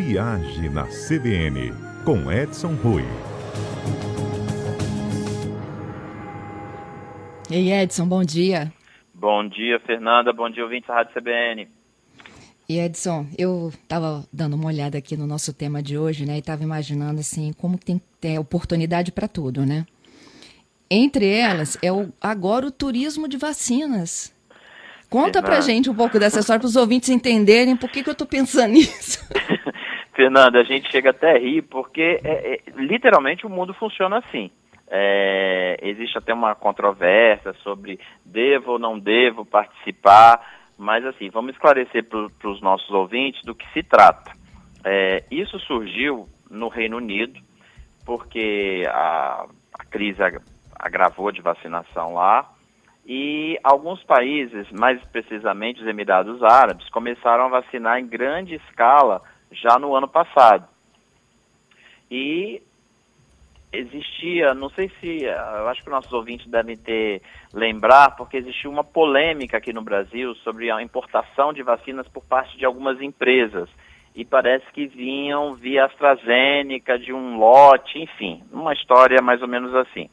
Viagem na CBN, com Edson Rui. Ei, Edson, bom dia. Bom dia, Fernanda. Bom dia, ouvintes da Rádio CBN. E Edson, eu estava dando uma olhada aqui no nosso tema de hoje, né? E estava imaginando assim como tem que ter oportunidade para tudo, né? Entre elas é o, agora o turismo de vacinas. Conta Fernanda. pra gente um pouco dessa história para os ouvintes entenderem por que, que eu estou pensando nisso. Fernanda, a gente chega até a rir porque é, é, literalmente o mundo funciona assim. É, existe até uma controvérsia sobre devo ou não devo participar, mas assim, vamos esclarecer para os nossos ouvintes do que se trata. É, isso surgiu no Reino Unido, porque a, a crise agravou de vacinação lá, e alguns países, mais precisamente os Emirados Árabes, começaram a vacinar em grande escala já no ano passado. E existia, não sei se, eu acho que nossos ouvintes devem ter lembrar, porque existiu uma polêmica aqui no Brasil sobre a importação de vacinas por parte de algumas empresas. E parece que vinham via AstraZeneca, de um lote, enfim, uma história mais ou menos assim.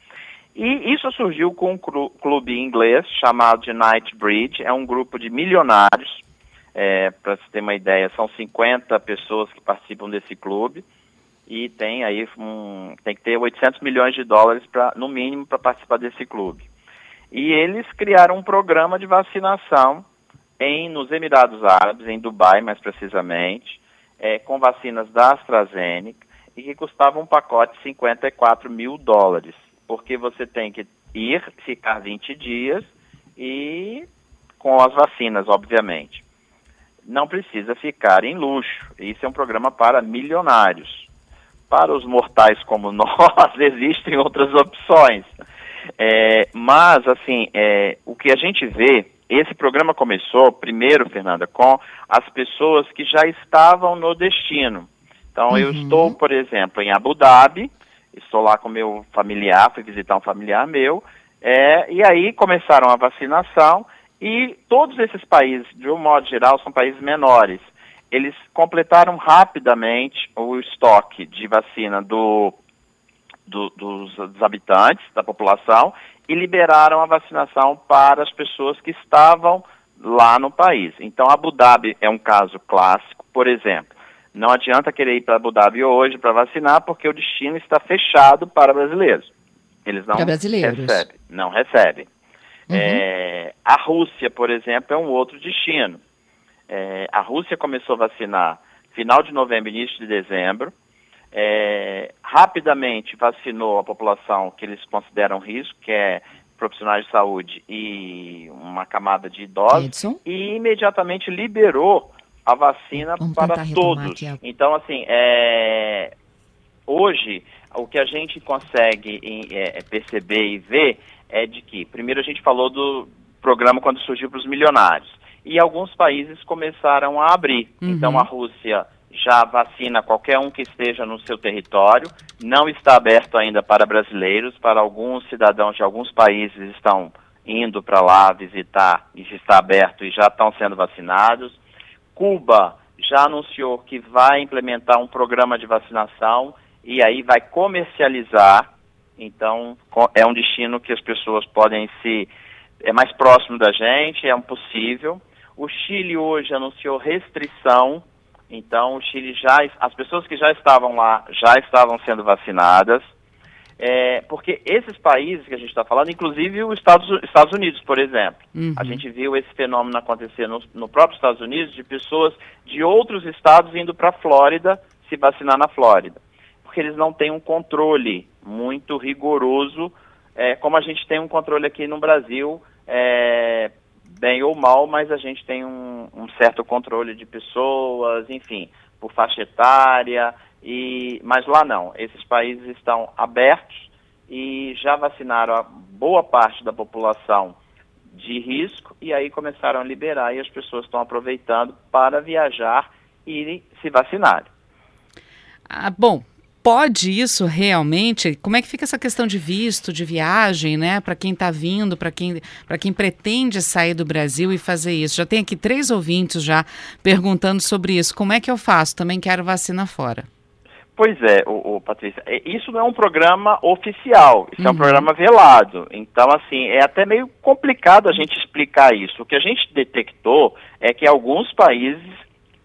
E isso surgiu com um clube inglês chamado de Nightbridge, é um grupo de milionários, é, para você ter uma ideia, são 50 pessoas que participam desse clube, e tem aí um, tem que ter 800 milhões de dólares pra, no mínimo para participar desse clube. E eles criaram um programa de vacinação em nos Emirados Árabes, em Dubai mais precisamente, é, com vacinas da AstraZeneca e que custava um pacote de 54 mil dólares, porque você tem que ir, ficar 20 dias e com as vacinas, obviamente. Não precisa ficar em luxo. Isso é um programa para milionários. Para os mortais como nós, existem outras opções. É, mas, assim, é, o que a gente vê, esse programa começou, primeiro, Fernanda, com as pessoas que já estavam no destino. Então, uhum. eu estou, por exemplo, em Abu Dhabi, estou lá com meu familiar, fui visitar um familiar meu, é, e aí começaram a vacinação, e todos esses países, de um modo geral, são países menores eles completaram rapidamente o estoque de vacina do, do, dos, dos, habitantes, da população, e liberaram a vacinação para as pessoas que estavam lá no país. Então, Abu Dhabi é um caso clássico, por exemplo. Não adianta querer ir para Abu Dhabi hoje para vacinar, porque o destino está fechado para brasileiros. Eles não recebem. Não recebem. Uhum. É, a Rússia, por exemplo, é um outro destino. É, a Rússia começou a vacinar final de novembro, início de dezembro. É, rapidamente vacinou a população que eles consideram risco, que é profissionais de saúde e uma camada de idosos, Edson? e imediatamente liberou a vacina Vamos para todos. Então, assim, é, hoje, o que a gente consegue é, perceber e ver é de que, primeiro a gente falou do programa quando surgiu para os milionários e alguns países começaram a abrir. Uhum. Então a Rússia já vacina qualquer um que esteja no seu território, não está aberto ainda para brasileiros, para alguns cidadãos de alguns países estão indo para lá visitar e está aberto e já estão sendo vacinados. Cuba já anunciou que vai implementar um programa de vacinação e aí vai comercializar. Então, é um destino que as pessoas podem se. É mais próximo da gente, é um possível. O Chile hoje anunciou restrição, então o Chile já, as pessoas que já estavam lá já estavam sendo vacinadas, é, porque esses países que a gente está falando, inclusive os Estados, Estados Unidos, por exemplo, uhum. a gente viu esse fenômeno acontecer no, no próprio Estados Unidos de pessoas de outros estados indo para a Flórida se vacinar na Flórida, porque eles não têm um controle muito rigoroso, é, como a gente tem um controle aqui no Brasil é, bem ou mal, mas a gente tem um, um certo controle de pessoas, enfim, por faixa etária, e, mas lá não. Esses países estão abertos e já vacinaram a boa parte da população de risco e aí começaram a liberar e as pessoas estão aproveitando para viajar e se vacinar. Ah, bom, pode isso realmente? Como é que fica essa questão de visto, de viagem, né? Para quem está vindo, para quem, quem pretende sair do Brasil e fazer isso. Já tem aqui três ouvintes já perguntando sobre isso. Como é que eu faço? Também quero vacina fora. Pois é, o, o, Patrícia, isso não é um programa oficial, isso uhum. é um uhum. programa velado. Então, assim, é até meio complicado a gente explicar isso. O que a gente detectou é que alguns países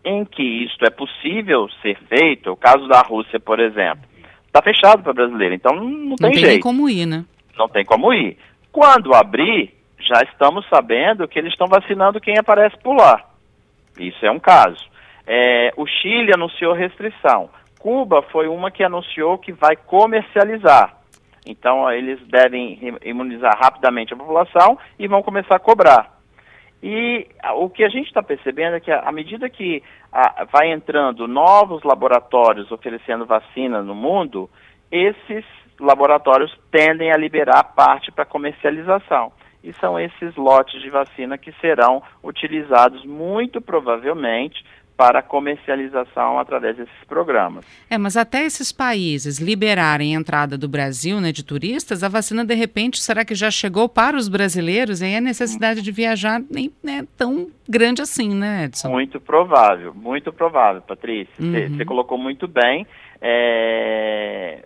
em que isto é possível ser feito, o caso da Rússia, por exemplo, está fechado para brasileiro, então não, não tem, não tem jeito. como ir, né? Não tem como ir. Quando abrir, já estamos sabendo que eles estão vacinando quem aparece por lá. Isso é um caso. É, o Chile anunciou restrição. Cuba foi uma que anunciou que vai comercializar. Então, eles devem imunizar rapidamente a população e vão começar a cobrar. E o que a gente está percebendo é que, à medida que vai entrando novos laboratórios oferecendo vacina no mundo, esses laboratórios tendem a liberar parte para comercialização. E são esses lotes de vacina que serão utilizados muito provavelmente para comercialização através desses programas. É, mas até esses países liberarem a entrada do Brasil, né, de turistas, a vacina de repente será que já chegou para os brasileiros e a necessidade de viajar nem é tão grande assim, né, Edson? Muito provável, muito provável, Patrícia. Você uhum. colocou muito bem. É...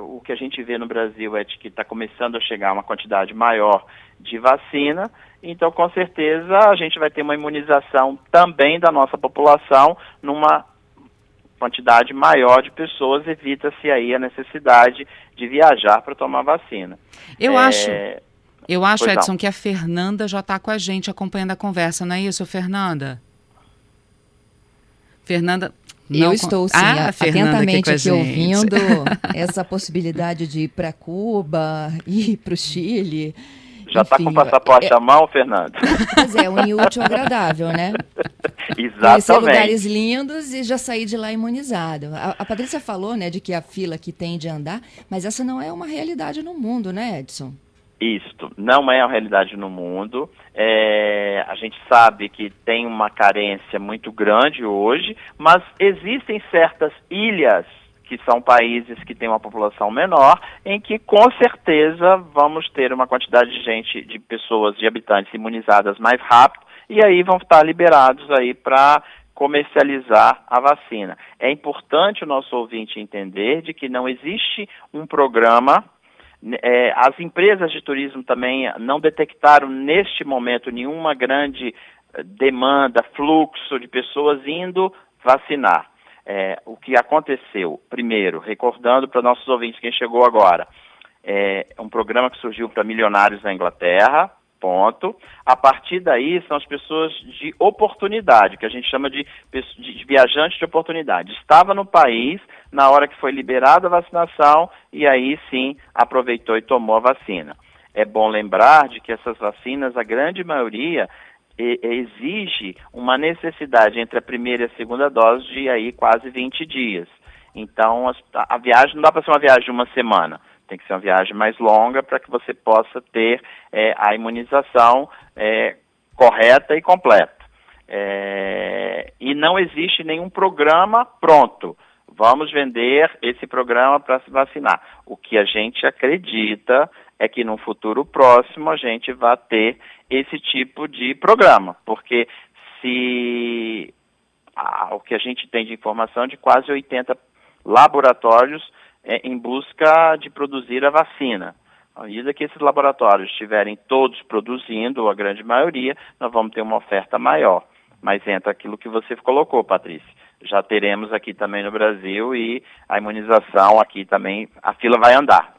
O que a gente vê no Brasil é de que está começando a chegar uma quantidade maior de vacina então, com certeza, a gente vai ter uma imunização também da nossa população numa quantidade maior de pessoas, evita-se aí a necessidade de viajar para tomar vacina. Eu é... acho. Eu acho, pois Edson, não. que a Fernanda já está com a gente acompanhando a conversa, não é isso, Fernanda? Fernanda. Não... Eu estou sim, ah, atentamente aqui, aqui ouvindo essa possibilidade de ir para Cuba, ir para o Chile. Já está com o passaporte é, à mão, Fernando? Pois é, um útil agradável, né? Exatamente. Conhecer lugares lindos e já sair de lá imunizado. A, a Patrícia falou, né, de que a fila que tem de andar, mas essa não é uma realidade no mundo, né, Edson? Isto não é uma realidade no mundo. É, a gente sabe que tem uma carência muito grande hoje, mas existem certas ilhas que são países que têm uma população menor, em que com certeza vamos ter uma quantidade de gente, de pessoas, de habitantes imunizadas mais rápido, e aí vão estar liberados aí para comercializar a vacina. É importante o nosso ouvinte entender de que não existe um programa é, as empresas de turismo também não detectaram neste momento nenhuma grande eh, demanda, fluxo de pessoas indo vacinar. É, o que aconteceu, primeiro, recordando para nossos ouvintes quem chegou agora, é um programa que surgiu para milionários na Inglaterra, ponto. A partir daí são as pessoas de oportunidade, que a gente chama de, de viajantes de oportunidade. Estava no país na hora que foi liberada a vacinação e aí sim aproveitou e tomou a vacina. É bom lembrar de que essas vacinas, a grande maioria, exige uma necessidade entre a primeira e a segunda dose de aí quase 20 dias. Então, a, a viagem não dá para ser uma viagem de uma semana, tem que ser uma viagem mais longa para que você possa ter é, a imunização é, correta e completa. É, e não existe nenhum programa pronto. Vamos vender esse programa para se vacinar. O que a gente acredita é que no futuro próximo a gente vai ter esse tipo de programa, porque se ah, o que a gente tem de informação é de quase 80 laboratórios é, em busca de produzir a vacina. À medida que esses laboratórios estiverem todos produzindo, ou a grande maioria, nós vamos ter uma oferta maior. Mas entra aquilo que você colocou, Patrícia. Já teremos aqui também no Brasil e a imunização aqui também, a fila vai andar.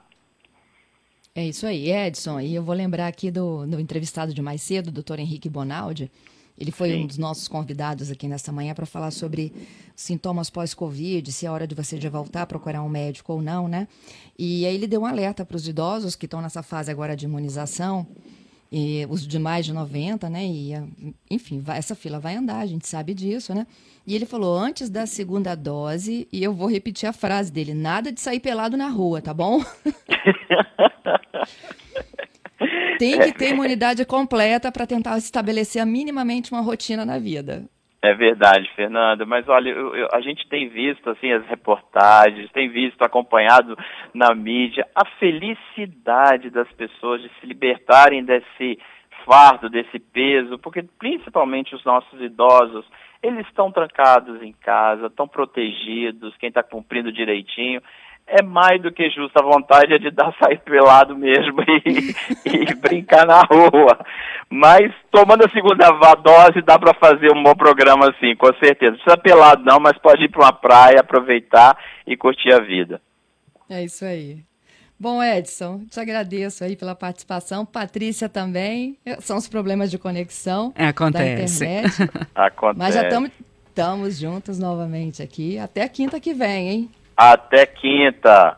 É isso aí, Edson. E eu vou lembrar aqui do, do entrevistado de mais cedo, o doutor Henrique Bonaldi. Ele foi Sim. um dos nossos convidados aqui nesta manhã para falar sobre sintomas pós-Covid, se é hora de você já voltar a procurar um médico ou não, né? E aí ele deu um alerta para os idosos que estão nessa fase agora de imunização, e os de mais de 90, né? E, enfim, vai, essa fila vai andar, a gente sabe disso, né? E ele falou antes da segunda dose, e eu vou repetir a frase dele: nada de sair pelado na rua, tá bom? Tem que ter imunidade completa para tentar estabelecer minimamente uma rotina na vida. É verdade, Fernanda. Mas olha, eu, eu, a gente tem visto assim as reportagens, tem visto, acompanhado na mídia a felicidade das pessoas de se libertarem desse fardo, desse peso, porque principalmente os nossos idosos, eles estão trancados em casa, estão protegidos, quem está cumprindo direitinho é mais do que justa. A vontade é de dar sair pelado mesmo e, e brincar na rua. Mas tomando a segunda dose dá para fazer um bom programa assim, com certeza. Não precisa pelado não, mas pode ir para uma praia, aproveitar e curtir a vida. É isso aí. Bom, Edson, te agradeço aí pela participação. Patrícia também. São os problemas de conexão é, Acontece. da internet. Acontece. Mas já estamos juntos novamente aqui. Até quinta que vem, hein? Até quinta.